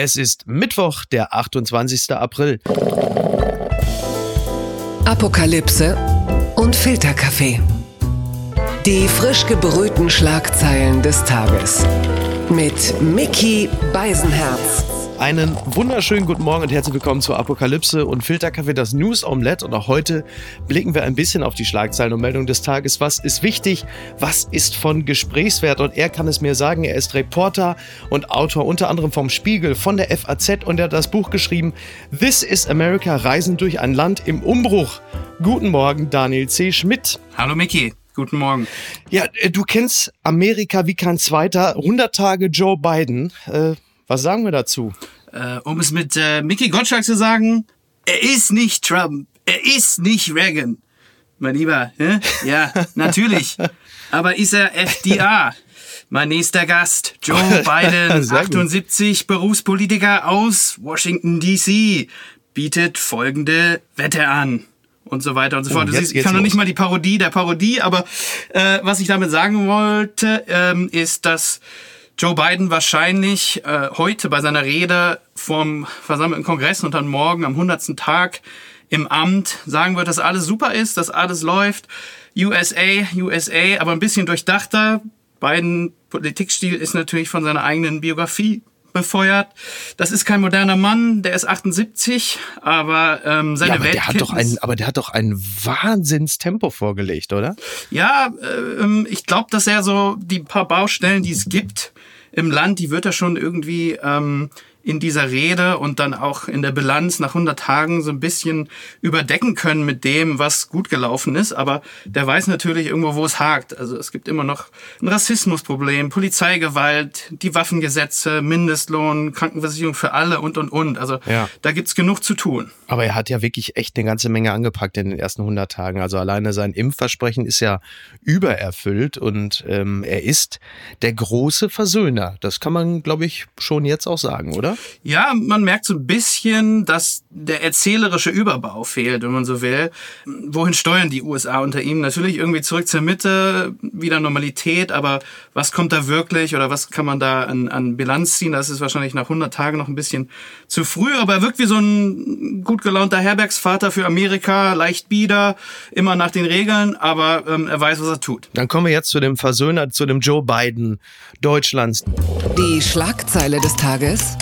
Es ist Mittwoch, der 28. April. Apokalypse und Filterkaffee. Die frisch gebrühten Schlagzeilen des Tages. Mit Mickey Beisenherz. Einen wunderschönen guten Morgen und herzlich willkommen zu Apokalypse und Filterkaffee, das News Omelette. Und auch heute blicken wir ein bisschen auf die Schlagzeilen und Meldungen des Tages. Was ist wichtig? Was ist von Gesprächswert? Und er kann es mir sagen. Er ist Reporter und Autor unter anderem vom Spiegel, von der FAZ und er hat das Buch geschrieben This is America, Reisen durch ein Land im Umbruch. Guten Morgen, Daniel C. Schmidt. Hallo Mickey. Guten Morgen. Ja, äh, du kennst Amerika wie kein zweiter. 100 Tage Joe Biden. Äh, was sagen wir dazu? Äh, um es mit äh, Mickey Gottschalk zu sagen, er ist nicht Trump, er ist nicht Reagan. Mein Lieber, hä? ja, natürlich. Aber ist er FDA? Mein nächster Gast, Joe Biden, 78, Berufspolitiker aus Washington, D.C., bietet folgende Wette an. Und so weiter und so fort. Oh, jetzt, ich kann noch nicht mal die Parodie der Parodie, aber äh, was ich damit sagen wollte, ähm, ist, dass Joe Biden wahrscheinlich äh, heute bei seiner Rede vom versammelten Kongress und dann morgen am 100. Tag im Amt sagen wird, dass alles super ist, dass alles läuft. USA, USA, aber ein bisschen durchdachter. Biden Politikstil ist natürlich von seiner eigenen Biografie befeuert. Das ist kein moderner Mann, der ist 78, aber ähm, seine ja, aber der hat doch ein, Aber der hat doch ein Wahnsinnstempo vorgelegt, oder? Ja, äh, ich glaube, dass er so die paar Baustellen, die es gibt, im Land, die wird er schon irgendwie ähm, in dieser Rede und dann auch in der Bilanz nach 100 Tagen so ein bisschen überdecken können mit dem, was gut gelaufen ist. Aber der weiß natürlich irgendwo, wo es hakt. Also es gibt immer noch ein Rassismusproblem, Polizeigewalt, die Waffengesetze, Mindestlohn, Krankenversicherung für alle und, und, und. Also ja. da gibt's genug zu tun. Aber er hat ja wirklich echt eine ganze Menge angepackt in den ersten 100 Tagen. Also alleine sein Impfversprechen ist ja übererfüllt und ähm, er ist der große Versöhner. Das kann man, glaube ich, schon jetzt auch sagen, oder? Ja, man merkt so ein bisschen, dass der erzählerische Überbau fehlt, wenn man so will. Wohin steuern die USA unter ihm? Natürlich irgendwie zurück zur Mitte, wieder Normalität, aber was kommt da wirklich oder was kann man da an, an Bilanz ziehen? Das ist wahrscheinlich nach 100 Tagen noch ein bisschen zu früh, aber er wirkt wie so ein gut gelaunter Herbergsvater für Amerika, leicht bieder, immer nach den Regeln, aber ähm, er weiß, was er tut. Dann kommen wir jetzt zu dem Versöhner, zu dem Joe Biden Deutschlands. Die Schlagzeile des Tages.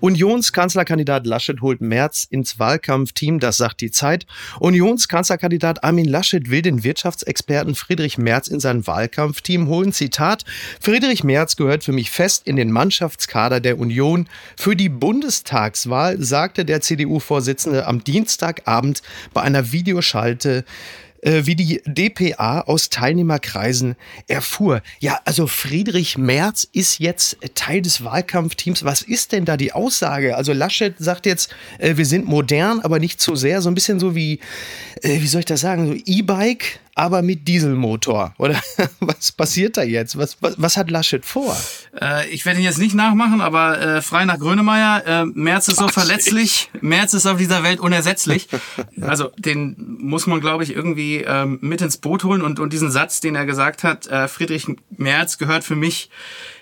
Unionskanzlerkandidat Laschet holt Merz ins Wahlkampfteam, das sagt die Zeit. Unionskanzlerkandidat Armin Laschet will den Wirtschaftsexperten Friedrich Merz in sein Wahlkampfteam holen. Zitat: Friedrich Merz gehört für mich fest in den Mannschaftskader der Union. Für die Bundestagswahl sagte der CDU-Vorsitzende am Dienstagabend bei einer Videoschalte äh, wie die DPA aus Teilnehmerkreisen erfuhr. Ja, also Friedrich Merz ist jetzt Teil des Wahlkampfteams. Was ist denn da die Aussage? Also Laschet sagt jetzt, äh, wir sind modern, aber nicht zu sehr. So ein bisschen so wie, äh, wie soll ich das sagen, so E-Bike, aber mit Dieselmotor. Oder was passiert da jetzt? Was, was, was hat Laschet vor? Äh, ich werde ihn jetzt nicht nachmachen, aber äh, frei nach Grönemeyer, äh, Merz ist so verletzlich, Merz ist auf dieser Welt unersetzlich. also den muss man, glaube ich, irgendwie ähm, mit ins Boot holen und, und diesen Satz, den er gesagt hat, äh, Friedrich Merz gehört für mich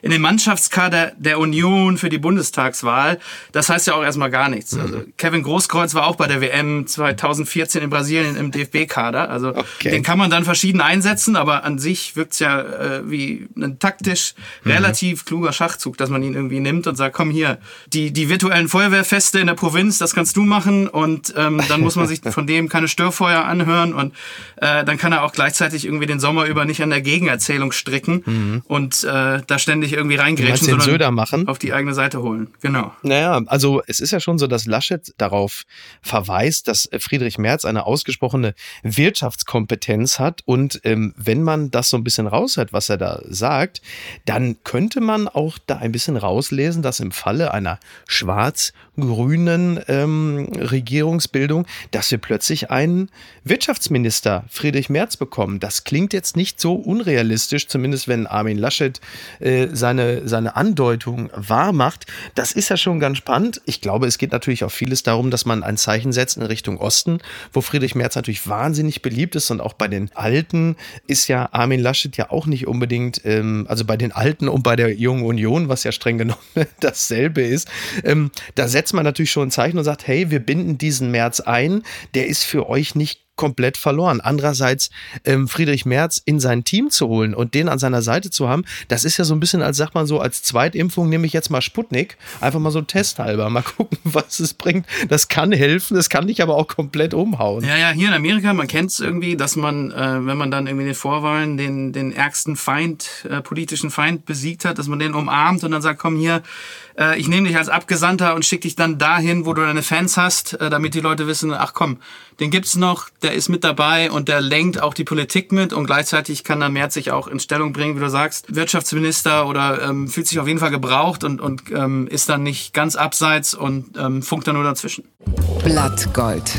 in den Mannschaftskader der Union für die Bundestagswahl. Das heißt ja auch erstmal gar nichts. Mhm. Also Kevin Großkreuz war auch bei der WM 2014 in Brasilien im DFB-Kader. Also okay. den kann man dann verschieden einsetzen, aber an sich wirkt's ja äh, wie ein taktisch mhm. relativ kluger Schachzug, dass man ihn irgendwie nimmt und sagt, komm hier, die, die virtuellen Feuerwehrfeste in der Provinz, das kannst du machen und ähm, dann muss man sich von dem keine Störfeuer anhören und äh, dann kann er auch gleichzeitig irgendwie den Sommer über nicht an der Gegenerzählung stricken mhm. und äh, da ständig irgendwie reingrätschen, sondern Söder machen. auf die eigene Seite holen. Genau. Naja, also es ist ja schon so, dass Laschet darauf verweist, dass Friedrich Merz eine ausgesprochene Wirtschaftskompetenz hat und ähm, wenn man das so ein bisschen raushört, was er da sagt, dann könnte man auch da ein bisschen rauslesen, dass im Falle einer schwarz-grünen ähm, Regierungsbildung, dass wir plötzlich einen Wirtschaftsminister Friedrich Merz bekommen. Das klingt jetzt nicht so unrealistisch, zumindest wenn Armin Laschet äh, seine, seine Andeutung wahr macht. Das ist ja schon ganz spannend. Ich glaube, es geht natürlich auch vieles darum, dass man ein Zeichen setzt in Richtung Osten, wo Friedrich Merz natürlich wahnsinnig beliebt ist und auch bei den Alten ist ja Armin Laschet ja auch nicht unbedingt, ähm, also bei den Alten und bei der Jungen Union, was ja streng genommen dasselbe ist, ähm, da setzt man natürlich schon ein Zeichen und sagt, hey, wir binden diesen März ein, der ist für euch nicht komplett verloren. Andererseits ähm, Friedrich Merz in sein Team zu holen und den an seiner Seite zu haben, das ist ja so ein bisschen, als sagt man so, als Zweitimpfung nehme ich jetzt mal Sputnik, einfach mal so testhalber, mal gucken, was es bringt. Das kann helfen, das kann dich aber auch komplett umhauen. Ja, ja, hier in Amerika, man kennt es irgendwie, dass man, äh, wenn man dann irgendwie in den Vorwahlen den, den ärgsten Feind, äh, politischen Feind besiegt hat, dass man den umarmt und dann sagt, komm hier, äh, ich nehme dich als Abgesandter und schicke dich dann dahin, wo du deine Fans hast, äh, damit die Leute wissen, ach komm, den gibt's noch, der ist mit dabei und der lenkt auch die Politik mit und gleichzeitig kann dann Merz sich auch in Stellung bringen, wie du sagst, Wirtschaftsminister oder ähm, fühlt sich auf jeden Fall gebraucht und, und ähm, ist dann nicht ganz abseits und ähm, funkt dann nur dazwischen. Blattgold.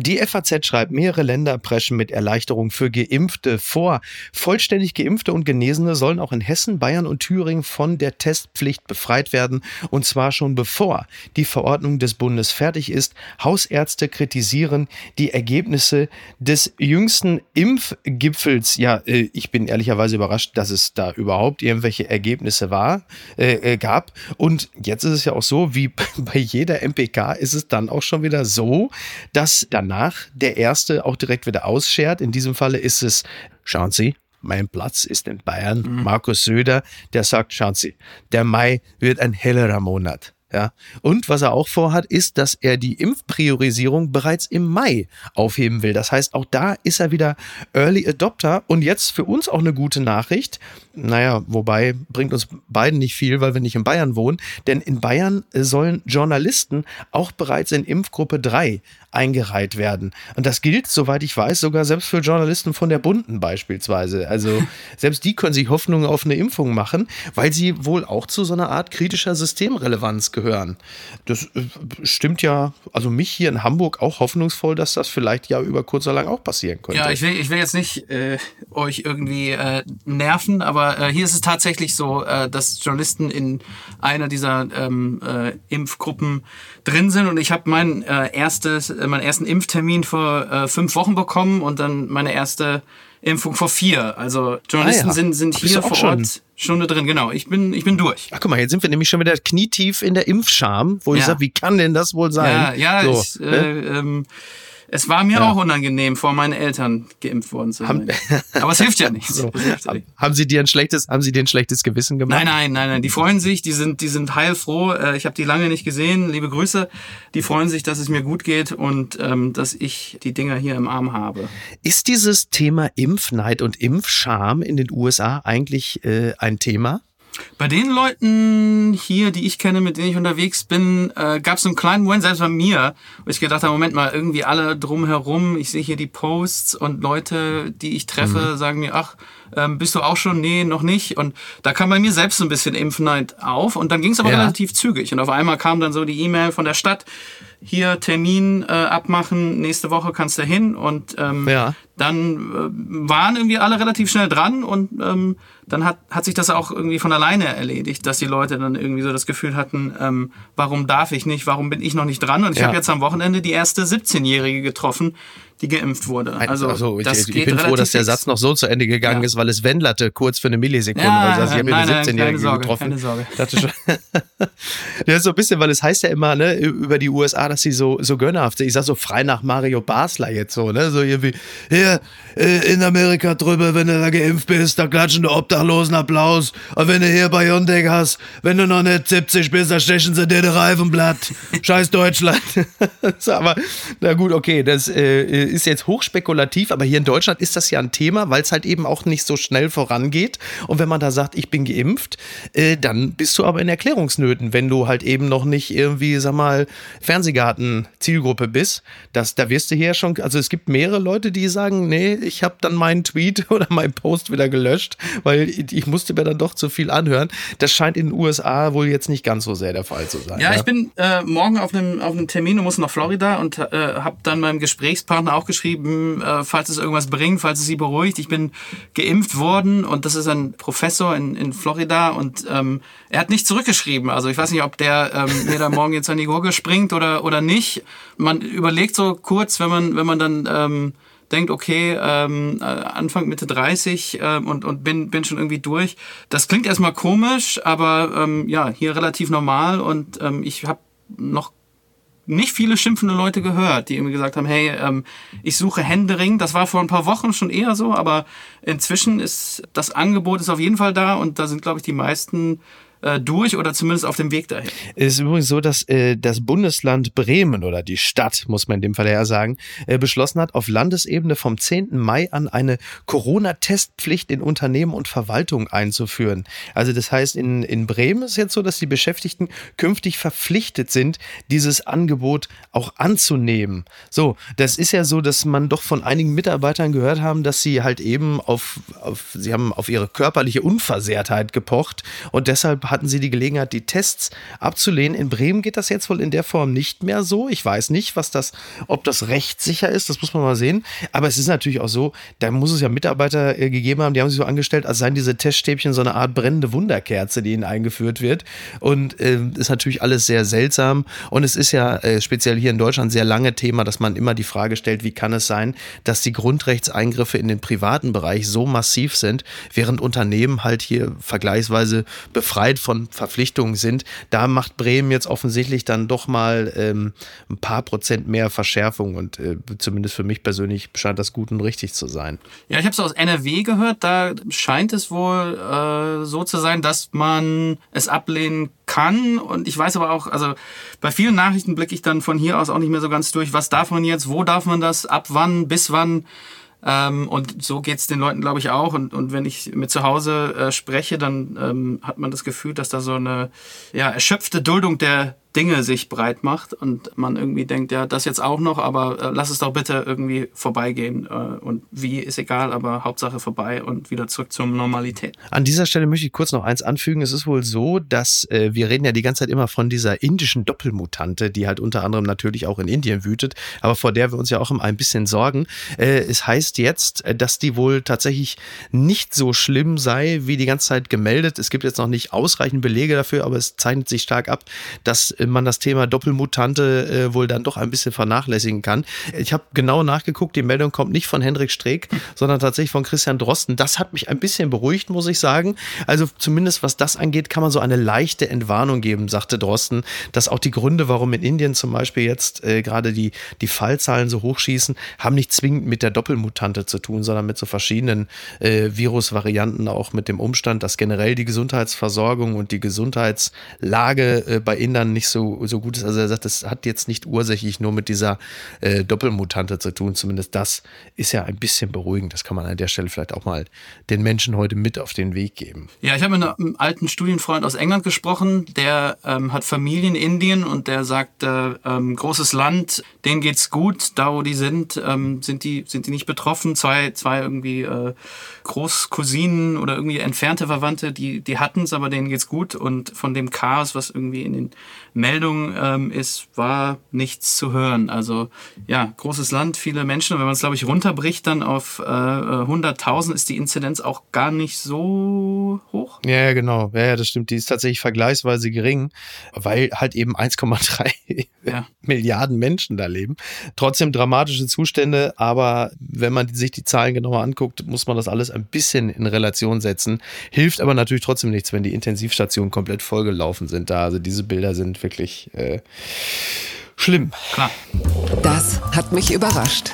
Die FAZ schreibt, mehrere Länder preschen mit Erleichterung für Geimpfte vor. Vollständig Geimpfte und Genesene sollen auch in Hessen, Bayern und Thüringen von der Testpflicht befreit werden. Und zwar schon bevor die Verordnung des Bundes fertig ist. Hausärzte kritisieren die Ergebnisse des jüngsten Impfgipfels. Ja, äh, ich bin ehrlicherweise überrascht, dass es da überhaupt irgendwelche Ergebnisse war, äh, äh gab. Und jetzt ist es ja auch so, wie bei jeder MPK ist es dann auch schon wieder so, dass dann danach der Erste auch direkt wieder ausschert. In diesem Falle ist es, schauen Sie, mein Platz ist in Bayern. Mhm. Markus Söder, der sagt, schauen Sie, der Mai wird ein hellerer Monat. Ja. Und was er auch vorhat, ist, dass er die Impfpriorisierung bereits im Mai aufheben will. Das heißt, auch da ist er wieder Early Adopter. Und jetzt für uns auch eine gute Nachricht. Naja, wobei bringt uns beiden nicht viel, weil wir nicht in Bayern wohnen. Denn in Bayern sollen Journalisten auch bereits in Impfgruppe 3 eingereiht werden. Und das gilt, soweit ich weiß, sogar selbst für Journalisten von der Bunden beispielsweise. Also selbst die können sich Hoffnungen auf eine Impfung machen, weil sie wohl auch zu so einer Art kritischer Systemrelevanz gehören. Das äh, stimmt ja, also mich hier in Hamburg auch hoffnungsvoll, dass das vielleicht ja über kurz oder lang auch passieren könnte. Ja, ich will, ich will jetzt nicht äh, euch irgendwie äh, nerven, aber äh, hier ist es tatsächlich so, äh, dass Journalisten in einer dieser ähm, äh, Impfgruppen drin sind und ich habe mein äh, erstes äh, meinen ersten Impftermin vor äh, fünf Wochen bekommen und dann meine erste Impfung vor vier. Also Journalisten ah ja. sind, sind hier vor schon? Ort schon drin. Genau, ich bin, ich bin durch. Ach guck mal, jetzt sind wir nämlich schon wieder knietief in der Impfscham, wo ja. ich sage, wie kann denn das wohl sein? Ja, ja, so, ich, äh, ähm, es war mir ja. auch unangenehm, vor meinen Eltern geimpft worden zu sein. Aber es hilft ja nichts. So. Ja nicht. Haben Sie dir ein schlechtes, haben Sie dir ein schlechtes Gewissen gemacht? Nein, nein, nein, nein. Die freuen sich, die sind, die sind heilfroh. Äh, ich habe die lange nicht gesehen. Liebe Grüße. Die freuen sich, dass es mir gut geht und ähm, dass ich die Dinger hier im Arm habe. Ist dieses Thema Impfneid und Impfscham in den USA eigentlich äh, ein Thema? Bei den Leuten hier, die ich kenne, mit denen ich unterwegs bin, äh, gab es einen kleinen Moment, selbst bei mir, wo ich gedacht habe, Moment mal, irgendwie alle drumherum, ich sehe hier die Posts und Leute, die ich treffe, mhm. sagen mir, ach, ähm, bist du auch schon? Nee, noch nicht. Und da kam bei mir selbst so ein bisschen Impfneid auf und dann ging es aber ja. relativ zügig. Und auf einmal kam dann so die E-Mail von der Stadt, hier Termin äh, abmachen, nächste Woche kannst du hin. Und ähm, ja. dann äh, waren irgendwie alle relativ schnell dran und ähm, dann hat, hat sich das auch irgendwie von alleine erledigt, dass die Leute dann irgendwie so das Gefühl hatten, ähm, warum darf ich nicht, warum bin ich noch nicht dran? Und ich ja. habe jetzt am Wochenende die erste 17-Jährige getroffen, die geimpft wurde. Also so, ich, ich bin froh, dass der Satz noch so zu Ende gegangen ja. ist, weil es wendlerte kurz für eine Millisekunde. Ja, also ich habe eine 17-Jährige getroffen. Keine Sorge. ja, so ein bisschen, weil es heißt ja immer ne, über die USA, dass sie so, so gönnerhaft sind. Ich sag so frei nach Mario Basler jetzt so, ne? So irgendwie, hier, äh, in Amerika drüber, wenn du da geimpft bist, da klatschen die Obdachlosen Applaus. Und wenn du hier bei Biontech hast, wenn du noch nicht 70 bist, da stechen sie dir die Reifenblatt. Scheiß Deutschland. aber, na gut, okay, das äh, ist jetzt hochspekulativ, aber hier in Deutschland ist das ja ein Thema, weil es halt eben auch nicht so schnell vorangeht. Und wenn man da sagt, ich bin geimpft, äh, dann bist du aber in Erklärungsnöten, wenn du halt eben noch nicht irgendwie, sag mal, Fernsehgarten-Zielgruppe bist. Das, da wirst du hier schon, also es gibt mehrere Leute, die sagen, nee, ich habe dann meinen Tweet oder meinen Post wieder gelöscht, weil ich musste mir dann doch zu viel anhören. Das scheint in den USA wohl jetzt nicht ganz so sehr der Fall zu sein. Ja, ja? ich bin äh, morgen auf einem, auf einem Termin und muss nach Florida und äh, habe dann meinem Gesprächspartner auch geschrieben, äh, falls es irgendwas bringt, falls es sie beruhigt. Ich bin geimpft worden und das ist ein Professor in, in Florida und ähm, er hat nicht zurückgeschrieben. Also ich weiß nicht, ob der ähm, mir da morgen jetzt an die Gurgel springt oder, oder nicht. Man überlegt so kurz, wenn man, wenn man dann ähm, denkt, okay, ähm, äh, Anfang, Mitte 30 ähm, und, und bin, bin schon irgendwie durch. Das klingt erstmal komisch, aber ähm, ja, hier relativ normal und ähm, ich habe noch nicht viele schimpfende Leute gehört, die irgendwie gesagt haben, hey, ähm, ich suche Händering. Das war vor ein paar Wochen schon eher so, aber inzwischen ist das Angebot ist auf jeden Fall da und da sind, glaube ich, die meisten durch oder zumindest auf dem Weg dahin. Es ist übrigens so, dass äh, das Bundesland Bremen oder die Stadt, muss man in dem Fall ja sagen, äh, beschlossen hat, auf Landesebene vom 10. Mai an eine Corona-Testpflicht in Unternehmen und Verwaltung einzuführen. Also das heißt, in, in Bremen ist jetzt so, dass die Beschäftigten künftig verpflichtet sind, dieses Angebot auch anzunehmen. So, das ist ja so, dass man doch von einigen Mitarbeitern gehört haben, dass sie halt eben auf, auf sie haben auf ihre körperliche Unversehrtheit gepocht und deshalb hatten sie die Gelegenheit, die Tests abzulehnen. In Bremen geht das jetzt wohl in der Form nicht mehr so. Ich weiß nicht, was das, ob das rechtssicher ist, das muss man mal sehen. Aber es ist natürlich auch so, da muss es ja Mitarbeiter äh, gegeben haben, die haben sich so angestellt, als seien diese Teststäbchen so eine Art brennende Wunderkerze, die ihnen eingeführt wird. Und äh, ist natürlich alles sehr seltsam. Und es ist ja äh, speziell hier in Deutschland sehr lange Thema, dass man immer die Frage stellt, wie kann es sein, dass die Grundrechtseingriffe in den privaten Bereich so massiv sind, während Unternehmen halt hier vergleichsweise befreit von Verpflichtungen sind. Da macht Bremen jetzt offensichtlich dann doch mal ähm, ein paar Prozent mehr Verschärfung und äh, zumindest für mich persönlich scheint das gut und richtig zu sein. Ja, ich habe es aus NRW gehört, da scheint es wohl äh, so zu sein, dass man es ablehnen kann und ich weiß aber auch, also bei vielen Nachrichten blicke ich dann von hier aus auch nicht mehr so ganz durch, was darf man jetzt, wo darf man das, ab wann, bis wann ähm, und so geht's den Leuten, glaube ich, auch. Und, und wenn ich mit zu Hause äh, spreche, dann ähm, hat man das Gefühl, dass da so eine ja, erschöpfte Duldung der, Dinge sich breit macht und man irgendwie denkt, ja, das jetzt auch noch, aber äh, lass es doch bitte irgendwie vorbeigehen. Äh, und wie ist egal, aber Hauptsache vorbei und wieder zurück zur Normalität. An dieser Stelle möchte ich kurz noch eins anfügen. Es ist wohl so, dass äh, wir reden ja die ganze Zeit immer von dieser indischen Doppelmutante, die halt unter anderem natürlich auch in Indien wütet, aber vor der wir uns ja auch immer ein bisschen sorgen. Äh, es heißt jetzt, äh, dass die wohl tatsächlich nicht so schlimm sei, wie die ganze Zeit gemeldet. Es gibt jetzt noch nicht ausreichend Belege dafür, aber es zeichnet sich stark ab, dass man das Thema Doppelmutante äh, wohl dann doch ein bisschen vernachlässigen kann. Ich habe genau nachgeguckt, die Meldung kommt nicht von Hendrik Streeck, sondern tatsächlich von Christian Drosten. Das hat mich ein bisschen beruhigt, muss ich sagen. Also zumindest was das angeht, kann man so eine leichte Entwarnung geben, sagte Drosten, dass auch die Gründe, warum in Indien zum Beispiel jetzt äh, gerade die, die Fallzahlen so hochschießen, haben nicht zwingend mit der Doppelmutante zu tun, sondern mit so verschiedenen äh, Virusvarianten, auch mit dem Umstand, dass generell die Gesundheitsversorgung und die Gesundheitslage äh, bei Indern nicht so, so gut ist. Also er sagt, das hat jetzt nicht ursächlich nur mit dieser äh, Doppelmutante zu tun. Zumindest das ist ja ein bisschen beruhigend. Das kann man an der Stelle vielleicht auch mal den Menschen heute mit auf den Weg geben. Ja, ich habe mit einem alten Studienfreund aus England gesprochen, der ähm, hat Familie in Indien und der sagt, äh, ähm, großes Land, denen geht's gut, da wo die sind, ähm, sind die sind die nicht betroffen. Zwei zwei irgendwie äh, Großcousinen oder irgendwie entfernte Verwandte, die die hatten es, aber denen geht's gut und von dem Chaos, was irgendwie in den Meldung ähm, ist, war nichts zu hören. Also ja, großes Land, viele Menschen. Und wenn man es, glaube ich, runterbricht dann auf äh, 100.000, ist die Inzidenz auch gar nicht so hoch. Ja, genau. Ja, ja, das stimmt. Die ist tatsächlich vergleichsweise gering, weil halt eben 1,3 ja. Milliarden Menschen da leben. Trotzdem dramatische Zustände, aber wenn man sich die Zahlen genauer anguckt, muss man das alles ein bisschen in Relation setzen. Hilft aber natürlich trotzdem nichts, wenn die Intensivstationen komplett vollgelaufen sind da. Also diese Bilder sind wirklich wirklich äh, schlimm. Klar. Das hat mich überrascht.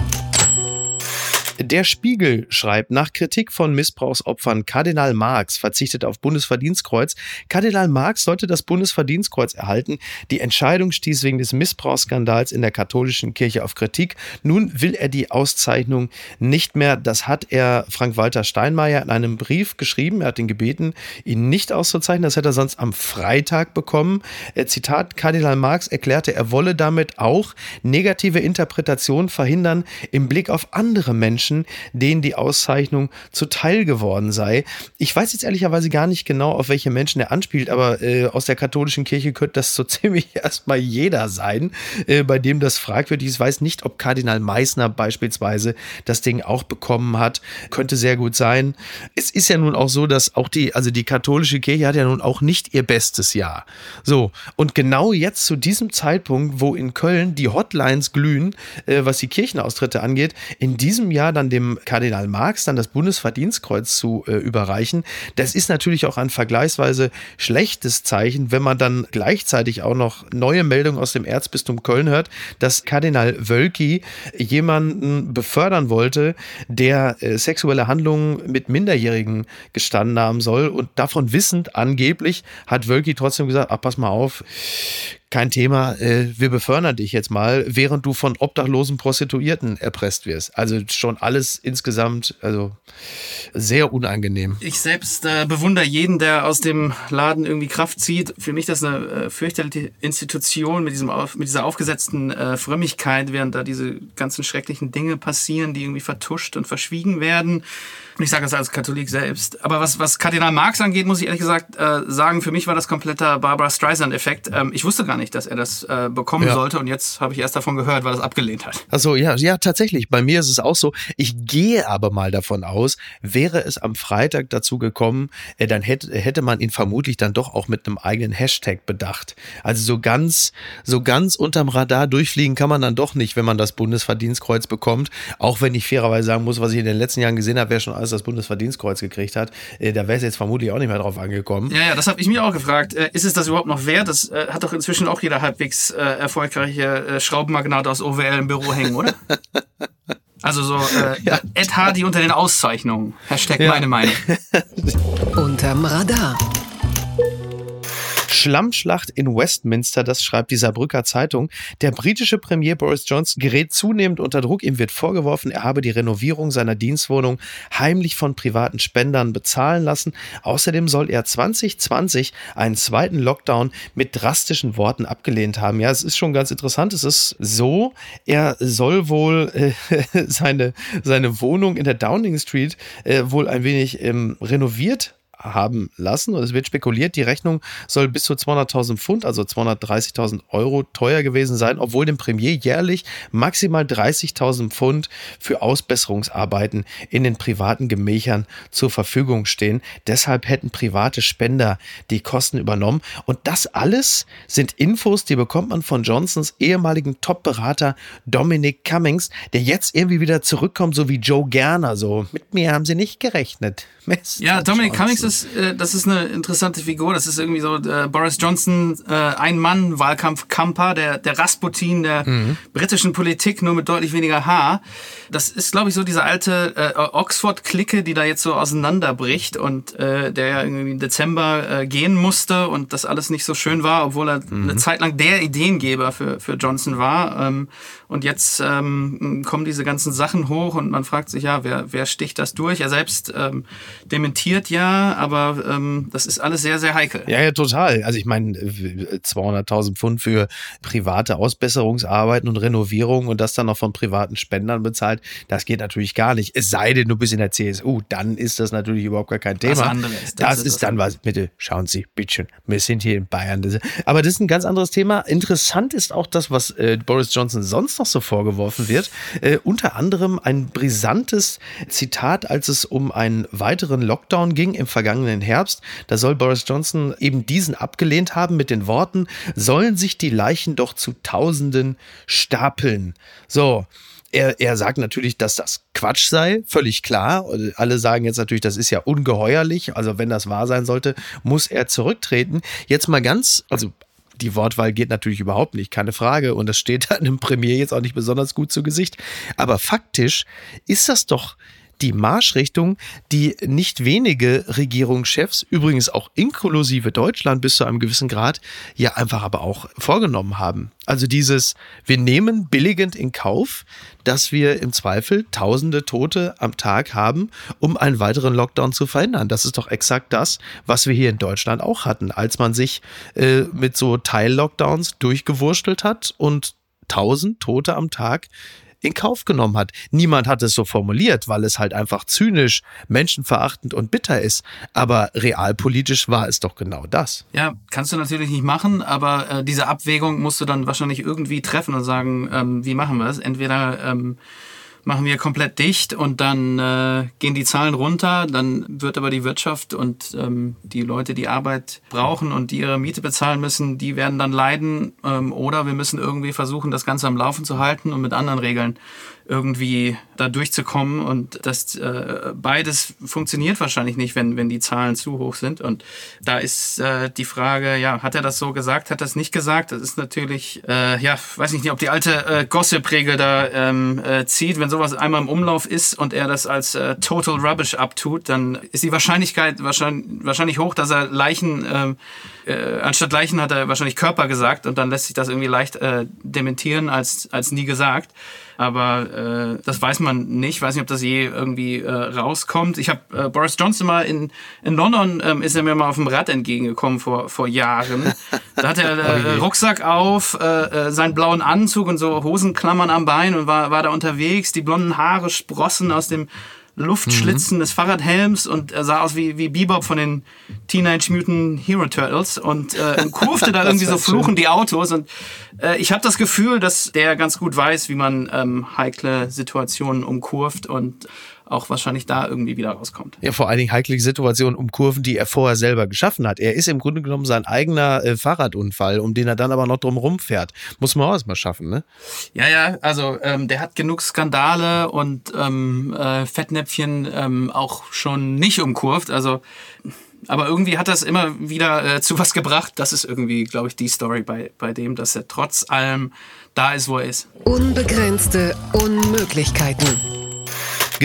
Der Spiegel schreibt, nach Kritik von Missbrauchsopfern, Kardinal Marx verzichtet auf Bundesverdienstkreuz. Kardinal Marx sollte das Bundesverdienstkreuz erhalten. Die Entscheidung stieß wegen des Missbrauchsskandals in der katholischen Kirche auf Kritik. Nun will er die Auszeichnung nicht mehr. Das hat er Frank-Walter Steinmeier in einem Brief geschrieben. Er hat ihn gebeten, ihn nicht auszuzeichnen. Das hätte er sonst am Freitag bekommen. Äh, Zitat, Kardinal Marx erklärte, er wolle damit auch negative Interpretationen verhindern im Blick auf andere Menschen. Menschen, denen die Auszeichnung zuteil geworden sei. Ich weiß jetzt ehrlicherweise gar nicht genau, auf welche Menschen er anspielt, aber äh, aus der katholischen Kirche könnte das so ziemlich erstmal jeder sein, äh, bei dem das fragwürdig ist. Ich weiß nicht, ob Kardinal Meissner beispielsweise das Ding auch bekommen hat. Könnte sehr gut sein. Es ist ja nun auch so, dass auch die, also die katholische Kirche hat ja nun auch nicht ihr bestes Jahr. So, und genau jetzt zu diesem Zeitpunkt, wo in Köln die Hotlines glühen, äh, was die Kirchenaustritte angeht, in diesem Jahr dann dem Kardinal Marx dann das Bundesverdienstkreuz zu äh, überreichen. Das ist natürlich auch ein vergleichsweise schlechtes Zeichen, wenn man dann gleichzeitig auch noch neue Meldungen aus dem Erzbistum Köln hört, dass Kardinal Wölki jemanden befördern wollte, der äh, sexuelle Handlungen mit Minderjährigen gestanden haben soll und davon wissend angeblich hat Wölki trotzdem gesagt, ach pass mal auf, kein Thema, äh, wir befördern dich jetzt mal, während du von obdachlosen Prostituierten erpresst wirst. Also schon alles insgesamt, also sehr unangenehm. Ich selbst äh, bewundere jeden, der aus dem Laden irgendwie Kraft zieht. Für mich das eine äh, fürchterliche Institution mit, diesem auf, mit dieser aufgesetzten äh, Frömmigkeit, während da diese ganzen schrecklichen Dinge passieren, die irgendwie vertuscht und verschwiegen werden. Und ich sage das als Katholik selbst. Aber was, was Kardinal Marx angeht, muss ich ehrlich gesagt äh, sagen, für mich war das kompletter Barbara Streisand-Effekt. Ähm, ich wusste gar nicht, dass er das äh, bekommen ja. sollte und jetzt habe ich erst davon gehört, weil er es abgelehnt hat. Also ja, ja, tatsächlich. Bei mir ist es auch so. Ich gehe aber mal davon aus, wäre es am Freitag dazu gekommen, äh, dann hätte, hätte man ihn vermutlich dann doch auch mit einem eigenen Hashtag bedacht. Also so ganz, so ganz unterm Radar durchfliegen kann man dann doch nicht, wenn man das Bundesverdienstkreuz bekommt. Auch wenn ich fairerweise sagen muss, was ich in den letzten Jahren gesehen habe, wäre schon als das Bundesverdienstkreuz gekriegt hat, äh, da wäre es jetzt vermutlich auch nicht mehr drauf angekommen. Ja, ja, das habe ich mir auch gefragt. Äh, ist es das überhaupt noch wert? Das äh, hat doch inzwischen auch jeder halbwegs erfolgreiche Schraubenmagnat aus OWL im Büro hängen, oder? Also so äh, ja. Ed Hardy unter den Auszeichnungen. Hashtag ja. meine Meinung. Unterm Radar. Schlammschlacht in Westminster, das schreibt die Saarbrücker Zeitung. Der britische Premier Boris Johnson gerät zunehmend unter Druck. Ihm wird vorgeworfen, er habe die Renovierung seiner Dienstwohnung heimlich von privaten Spendern bezahlen lassen. Außerdem soll er 2020 einen zweiten Lockdown mit drastischen Worten abgelehnt haben. Ja, es ist schon ganz interessant. Es ist so, er soll wohl äh, seine, seine Wohnung in der Downing Street äh, wohl ein wenig ähm, renoviert haben lassen. Und es wird spekuliert, die Rechnung soll bis zu 200.000 Pfund, also 230.000 Euro teuer gewesen sein, obwohl dem Premier jährlich maximal 30.000 Pfund für Ausbesserungsarbeiten in den privaten Gemächern zur Verfügung stehen. Deshalb hätten private Spender die Kosten übernommen. Und das alles sind Infos, die bekommt man von Johnsons ehemaligen Top-Berater Dominic Cummings, der jetzt irgendwie wieder zurückkommt, so wie Joe Gerner. So, mit mir haben sie nicht gerechnet. Mist, ja, Dominic Cummings ist, äh, das ist eine interessante Figur. Das ist irgendwie so äh, Boris Johnson, äh, ein Mann, Wahlkampf-Kamper, der, der Rasputin der mhm. britischen Politik, nur mit deutlich weniger Haar. Das ist, glaube ich, so diese alte äh, Oxford-Clique, die da jetzt so auseinanderbricht und äh, der ja irgendwie im Dezember äh, gehen musste und das alles nicht so schön war, obwohl er mhm. eine Zeit lang der Ideengeber für, für Johnson war. Ähm, und jetzt ähm, kommen diese ganzen Sachen hoch und man fragt sich, ja, wer, wer sticht das durch? Er selbst ähm, dementiert ja, aber ähm, das ist alles sehr, sehr heikel. Ja, ja, total. Also ich meine, 200.000 Pfund für private Ausbesserungsarbeiten und Renovierung und das dann noch von privaten Spendern bezahlt, das geht natürlich gar nicht. Es sei denn, du bist in der CSU, dann ist das natürlich überhaupt gar kein Thema. Das, andere ist, das, das ist, ist dann was. Bitte schauen Sie, bitteschön, wir sind hier in Bayern. Aber das ist ein ganz anderes Thema. Interessant ist auch das, was äh, Boris Johnson sonst noch so vorgeworfen wird. Äh, unter anderem ein brisantes Zitat, als es um einen weiteren Lockdown ging im vergangenen Herbst. Da soll Boris Johnson eben diesen abgelehnt haben mit den Worten, sollen sich die Leichen doch zu Tausenden stapeln. So. Er, er sagt natürlich, dass das Quatsch sei, völlig klar. Alle sagen jetzt natürlich, das ist ja ungeheuerlich. Also wenn das wahr sein sollte, muss er zurücktreten. Jetzt mal ganz, also die Wortwahl geht natürlich überhaupt nicht, keine Frage. Und das steht einem Premier jetzt auch nicht besonders gut zu Gesicht. Aber faktisch ist das doch die Marschrichtung, die nicht wenige Regierungschefs, übrigens auch inklusive Deutschland bis zu einem gewissen Grad, ja einfach aber auch vorgenommen haben. Also dieses, wir nehmen billigend in Kauf, dass wir im Zweifel tausende Tote am Tag haben, um einen weiteren Lockdown zu verhindern. Das ist doch exakt das, was wir hier in Deutschland auch hatten, als man sich äh, mit so Teil-Lockdowns durchgewurstelt hat und tausend Tote am Tag in Kauf genommen hat. Niemand hat es so formuliert, weil es halt einfach zynisch, menschenverachtend und bitter ist. Aber realpolitisch war es doch genau das. Ja, kannst du natürlich nicht machen, aber äh, diese Abwägung musst du dann wahrscheinlich irgendwie treffen und sagen, ähm, wie machen wir es? Entweder ähm, machen wir komplett dicht und dann äh, gehen die Zahlen runter, dann wird aber die Wirtschaft und ähm, die Leute, die Arbeit brauchen und die ihre Miete bezahlen müssen, die werden dann leiden ähm, oder wir müssen irgendwie versuchen, das Ganze am Laufen zu halten und mit anderen Regeln irgendwie da durchzukommen. Und das äh, beides funktioniert wahrscheinlich nicht, wenn, wenn die Zahlen zu hoch sind. Und da ist äh, die Frage, ja, hat er das so gesagt, hat er es nicht gesagt? Das ist natürlich, äh, ja, weiß ich nicht, ob die alte äh, Gossip-Regel da ähm, äh, zieht. Wenn sowas einmal im Umlauf ist und er das als äh, Total Rubbish abtut, dann ist die Wahrscheinlichkeit wahrscheinlich, wahrscheinlich hoch, dass er Leichen, äh, äh, anstatt Leichen hat er wahrscheinlich Körper gesagt und dann lässt sich das irgendwie leicht äh, dementieren als, als nie gesagt aber äh, das weiß man nicht. Ich weiß nicht, ob das je irgendwie äh, rauskommt. Ich habe äh, Boris Johnson mal in, in London, ähm, ist er mir mal auf dem Rad entgegengekommen vor, vor Jahren. Da hat er äh, Rucksack auf, äh, äh, seinen blauen Anzug und so Hosenklammern am Bein und war, war da unterwegs. Die blonden Haare sprossen aus dem Luftschlitzen mhm. des Fahrradhelms und er sah aus wie, wie Bebop von den Teenage Mutant Hero Turtles und, äh, und kurfte da irgendwie so fluchen die Autos und äh, ich habe das Gefühl, dass der ganz gut weiß, wie man ähm, heikle Situationen umkurft und auch wahrscheinlich da irgendwie wieder rauskommt. Ja, vor allen Dingen heikle Situationen um Kurven, die er vorher selber geschaffen hat. Er ist im Grunde genommen sein eigener äh, Fahrradunfall, um den er dann aber noch drum rumfährt. Muss man auch erstmal schaffen, ne? Ja, ja, also ähm, der hat genug Skandale und ähm, äh, Fettnäpfchen ähm, auch schon nicht umkurvt. Also aber irgendwie hat das immer wieder äh, zu was gebracht. Das ist irgendwie, glaube ich, die Story bei, bei dem, dass er trotz allem da ist, wo er ist. Unbegrenzte Unmöglichkeiten.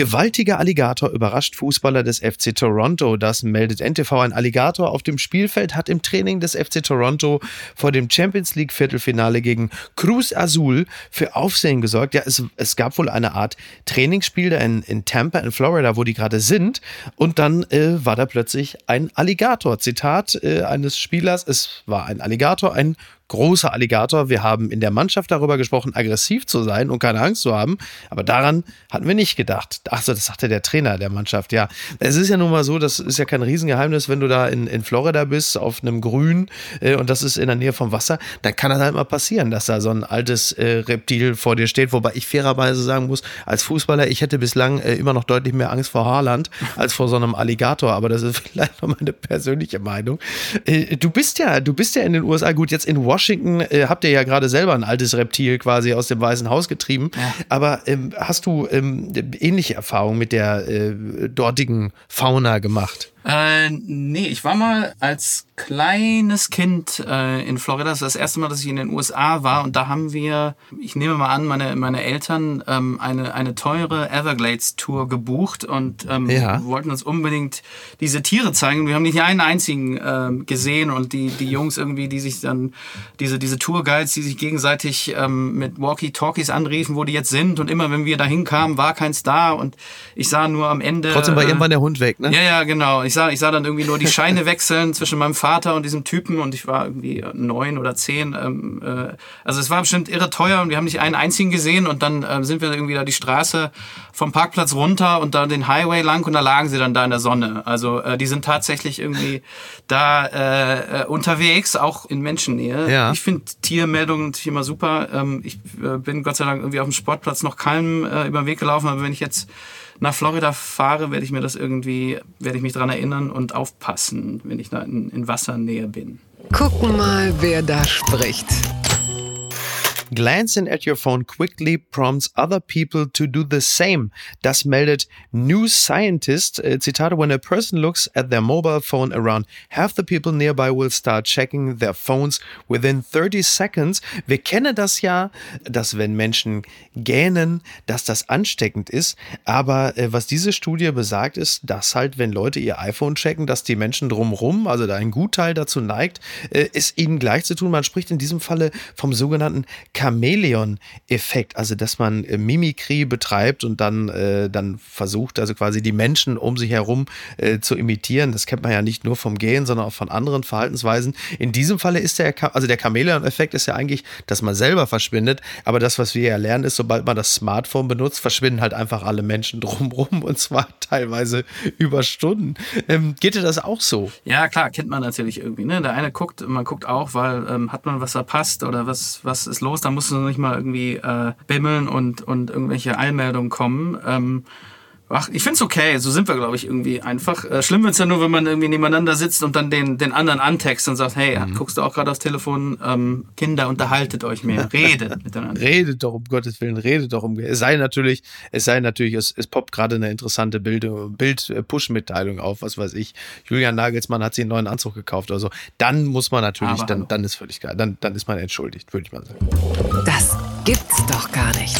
Gewaltiger Alligator überrascht Fußballer des FC Toronto. Das meldet NTV. Ein Alligator auf dem Spielfeld hat im Training des FC Toronto vor dem Champions League Viertelfinale gegen Cruz Azul für Aufsehen gesorgt. Ja, es, es gab wohl eine Art Trainingsspiel in, in Tampa in Florida, wo die gerade sind. Und dann äh, war da plötzlich ein Alligator. Zitat äh, eines Spielers. Es war ein Alligator, ein großer Alligator. Wir haben in der Mannschaft darüber gesprochen, aggressiv zu sein und keine Angst zu haben. Aber daran hatten wir nicht gedacht. Achso, das sagte der Trainer der Mannschaft. Ja, es ist ja nun mal so, das ist ja kein Riesengeheimnis, wenn du da in, in Florida bist, auf einem Grün äh, und das ist in der Nähe vom Wasser, dann kann das halt mal passieren, dass da so ein altes äh, Reptil vor dir steht. Wobei ich fairerweise sagen muss, als Fußballer, ich hätte bislang äh, immer noch deutlich mehr Angst vor Haaland als vor so einem Alligator. Aber das ist vielleicht noch meine persönliche Meinung. Äh, du bist ja, du bist ja in den USA, gut, jetzt in Washington Washington äh, habt ihr ja gerade selber ein altes Reptil quasi aus dem Weißen Haus getrieben. Ja. Aber ähm, hast du ähm, ähnliche Erfahrungen mit der äh, dortigen Fauna gemacht? Äh, nee, ich war mal als kleines Kind äh, in Florida. Das ist das erste Mal, dass ich in den USA war. Und da haben wir, ich nehme mal an, meine, meine Eltern ähm, eine, eine teure Everglades-Tour gebucht und ähm, ja. wollten uns unbedingt diese Tiere zeigen. Wir haben nicht einen einzigen ähm, gesehen. Und die, die Jungs irgendwie, die sich dann, diese, diese Tourguides, die sich gegenseitig ähm, mit Walkie-Talkies anriefen, wo die jetzt sind. Und immer, wenn wir da hinkamen, war keins da. Und ich sah nur am Ende. Trotzdem war äh, irgendwann der Hund weg, ne? Ja, ja, genau ich sah, ich sah dann irgendwie nur die Scheine wechseln zwischen meinem Vater und diesem Typen und ich war irgendwie neun oder zehn. Ähm, äh, also es war bestimmt irre teuer und wir haben nicht einen einzigen gesehen und dann äh, sind wir irgendwie da die Straße vom Parkplatz runter und da den Highway lang und da lagen sie dann da in der Sonne. Also äh, die sind tatsächlich irgendwie da äh, äh unterwegs, auch in Menschennähe. Ja. Ich finde Tiermeldungen natürlich immer super. Ähm, ich äh, bin Gott sei Dank irgendwie auf dem Sportplatz noch keinem äh, über den Weg gelaufen, aber wenn ich jetzt nach Florida fahre, werde ich mir das irgendwie, werde ich mich daran erinnern und aufpassen, wenn ich da in, in Wassernähe bin. Gucken mal, wer da spricht. Glancing at your phone quickly prompts other people to do the same. Das meldet New Scientist. Äh, Zitate, when a person looks at their mobile phone around, half the people nearby will start checking their phones within 30 seconds. Wir kennen das ja, dass wenn Menschen gähnen, dass das ansteckend ist. Aber äh, was diese Studie besagt, ist, dass halt, wenn Leute ihr iPhone checken, dass die Menschen drumrum, also da ein Gutteil dazu neigt, äh, es ihnen gleich zu tun. Man spricht in diesem Falle vom sogenannten Chamäleon-Effekt, also dass man äh, Mimikrie betreibt und dann, äh, dann versucht, also quasi die Menschen um sich herum äh, zu imitieren. Das kennt man ja nicht nur vom Gehen, sondern auch von anderen Verhaltensweisen. In diesem Falle ist der, also der Chamäleon-Effekt ist ja eigentlich, dass man selber verschwindet, aber das, was wir ja lernen, ist, sobald man das Smartphone benutzt, verschwinden halt einfach alle Menschen drumrum und zwar teilweise über Stunden. Ähm, geht dir das auch so? Ja, klar, kennt man natürlich irgendwie. Ne? Der eine guckt, man guckt auch, weil ähm, hat man was verpasst oder was, was ist los? Da musst du nicht mal irgendwie äh, bimmeln und, und irgendwelche Einmeldungen kommen. Ähm, Ach, ich find's okay. So sind wir, glaube ich, irgendwie einfach. Äh, schlimm wird's ja nur, wenn man irgendwie nebeneinander sitzt und dann den, den anderen antext und sagt, hey, mhm. guckst du auch gerade aufs Telefon? Ähm, Kinder, unterhaltet euch mehr. Redet miteinander. redet doch, um Gottes Willen, redet doch um. Es sei natürlich, es sei natürlich, es, es poppt gerade eine interessante Bild-Push-Mitteilung Bild auf, was weiß ich. Julian Nagelsmann hat sich einen neuen Anzug gekauft oder so. Dann muss man natürlich, dann, dann ist völlig geil. Dann, dann ist man entschuldigt, würde ich mal sagen. Das gibt's doch gar nicht.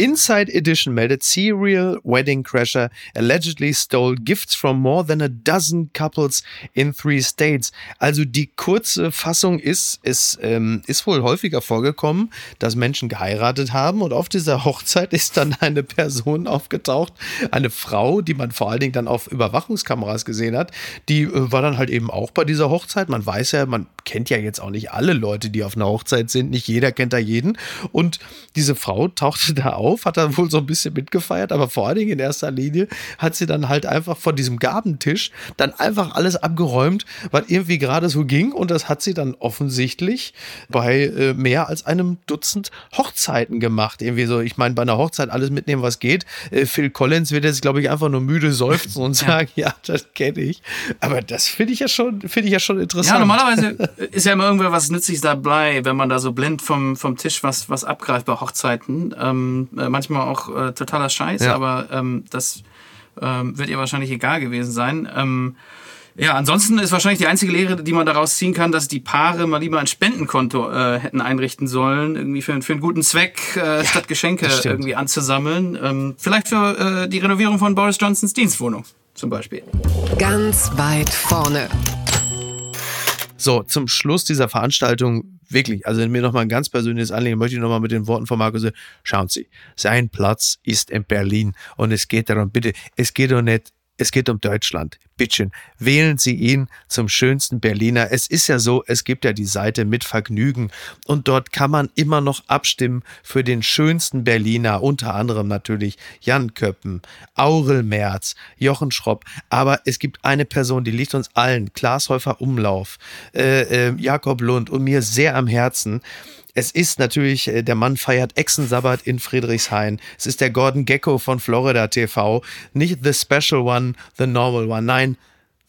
Inside Edition meldet Serial Wedding Crasher allegedly stole gifts from more than a dozen couples in three states. Also die kurze Fassung ist, es ähm, ist wohl häufiger vorgekommen, dass Menschen geheiratet haben und auf dieser Hochzeit ist dann eine Person aufgetaucht, eine Frau, die man vor allen Dingen dann auf Überwachungskameras gesehen hat, die äh, war dann halt eben auch bei dieser Hochzeit. Man weiß ja, man kennt ja jetzt auch nicht alle Leute, die auf einer Hochzeit sind, nicht jeder kennt da jeden und diese Frau tauchte da auf hat dann wohl so ein bisschen mitgefeiert, aber vor allen Dingen in erster Linie hat sie dann halt einfach von diesem Gabentisch dann einfach alles abgeräumt, was irgendwie gerade so ging und das hat sie dann offensichtlich bei äh, mehr als einem Dutzend Hochzeiten gemacht. Irgendwie so, ich meine, bei einer Hochzeit alles mitnehmen, was geht. Äh, Phil Collins wird jetzt, glaube ich, einfach nur müde seufzen und sagen, ja, ja das kenne ich. Aber das finde ich ja schon, finde ich ja schon interessant. Ja, normalerweise ist ja immer irgendwer was Nützliches dabei, wenn man da so blind vom, vom Tisch was, was abgreift bei Hochzeiten. Ähm, äh, manchmal auch äh, totaler Scheiß, ja. aber ähm, das ähm, wird ihr wahrscheinlich egal gewesen sein. Ähm, ja, ansonsten ist wahrscheinlich die einzige Lehre, die man daraus ziehen kann, dass die Paare mal lieber ein Spendenkonto äh, hätten einrichten sollen, irgendwie für, für einen guten Zweck, äh, ja, statt Geschenke irgendwie anzusammeln. Ähm, vielleicht für äh, die Renovierung von Boris Johnsons Dienstwohnung zum Beispiel. Ganz weit vorne. So, zum Schluss dieser Veranstaltung wirklich, also mir nochmal ein ganz persönliches Anliegen, möchte ich nochmal mit den Worten von Markus schauen Sie, sein Platz ist in Berlin und es geht darum, bitte, es geht doch nicht es geht um Deutschland. Bittchen, wählen Sie ihn zum schönsten Berliner. Es ist ja so, es gibt ja die Seite mit Vergnügen und dort kann man immer noch abstimmen für den schönsten Berliner, unter anderem natürlich Jan Köppen, Aurel Merz, Jochen Schropp. Aber es gibt eine Person, die liegt uns allen, Klaas Häufer Umlauf, äh, äh, Jakob Lund und mir sehr am Herzen. Es ist natürlich, äh, der Mann feiert Echsensabbat in Friedrichshain. Es ist der Gordon Gecko von Florida TV. Nicht the special one, the normal one. Nein,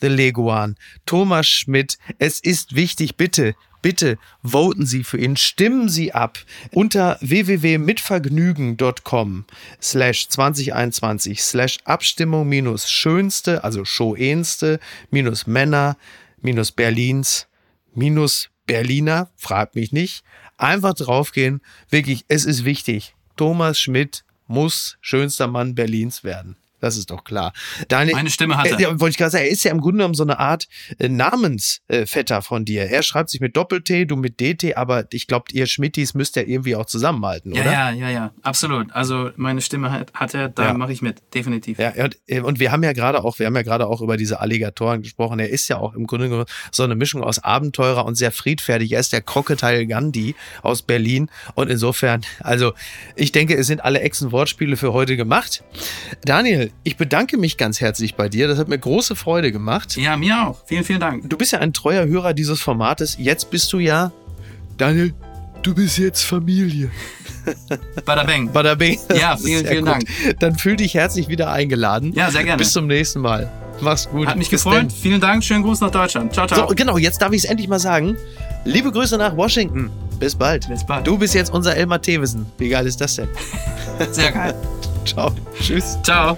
the Leguan. Thomas Schmidt. Es ist wichtig, bitte, bitte voten Sie für ihn, stimmen Sie ab unter www.mitvergnügen.com slash 2021 slash Abstimmung minus schönste, also schoenste, minus Männer, minus Berlins, minus Berliner, fragt mich nicht, Einfach draufgehen. Wirklich, es ist wichtig. Thomas Schmidt muss schönster Mann Berlins werden. Das ist doch klar. Daniel, Meine Stimme hat er. Äh, wollte ich gerade sagen, er ist ja im Grunde genommen so eine Art äh, Namensvetter äh, von dir. Er schreibt sich mit Doppel-T, du mit DT, aber ich glaube, ihr Schmittis müsst ja irgendwie auch zusammenhalten, ja, oder? Ja, ja, ja, absolut. Also meine Stimme hat, hat er, da ja. mache ich mit, definitiv. Ja, und, äh, und wir haben ja gerade auch, wir haben ja gerade auch über diese Alligatoren gesprochen. Er ist ja auch im Grunde genommen so eine Mischung aus Abenteurer und sehr friedfertig. Er ist der Crocodile Gandhi aus Berlin und insofern, also ich denke, es sind alle Echsen-Wortspiele für heute gemacht. Daniel, ich bedanke mich ganz herzlich bei dir. Das hat mir große Freude gemacht. Ja, mir auch. Vielen, vielen Dank. Du bist ja ein treuer Hörer dieses Formates. Jetzt bist du ja, Daniel, du bist jetzt Familie. Bada bang. Bada bang. Ja, vielen, vielen gut. Dank. Dann fühl dich herzlich wieder eingeladen. Ja, sehr gerne. Bis zum nächsten Mal. Mach's gut. Hat mich Bis gefreut. Denn. Vielen Dank. Schönen Gruß nach Deutschland. Ciao, ciao. So, genau, jetzt darf ich es endlich mal sagen. Liebe Grüße nach Washington. Bis bald. Bis bald. Du bist jetzt unser Elmar Thewissen. Wie geil ist das denn? Sehr geil. Ciao. Tschüss. Ciao.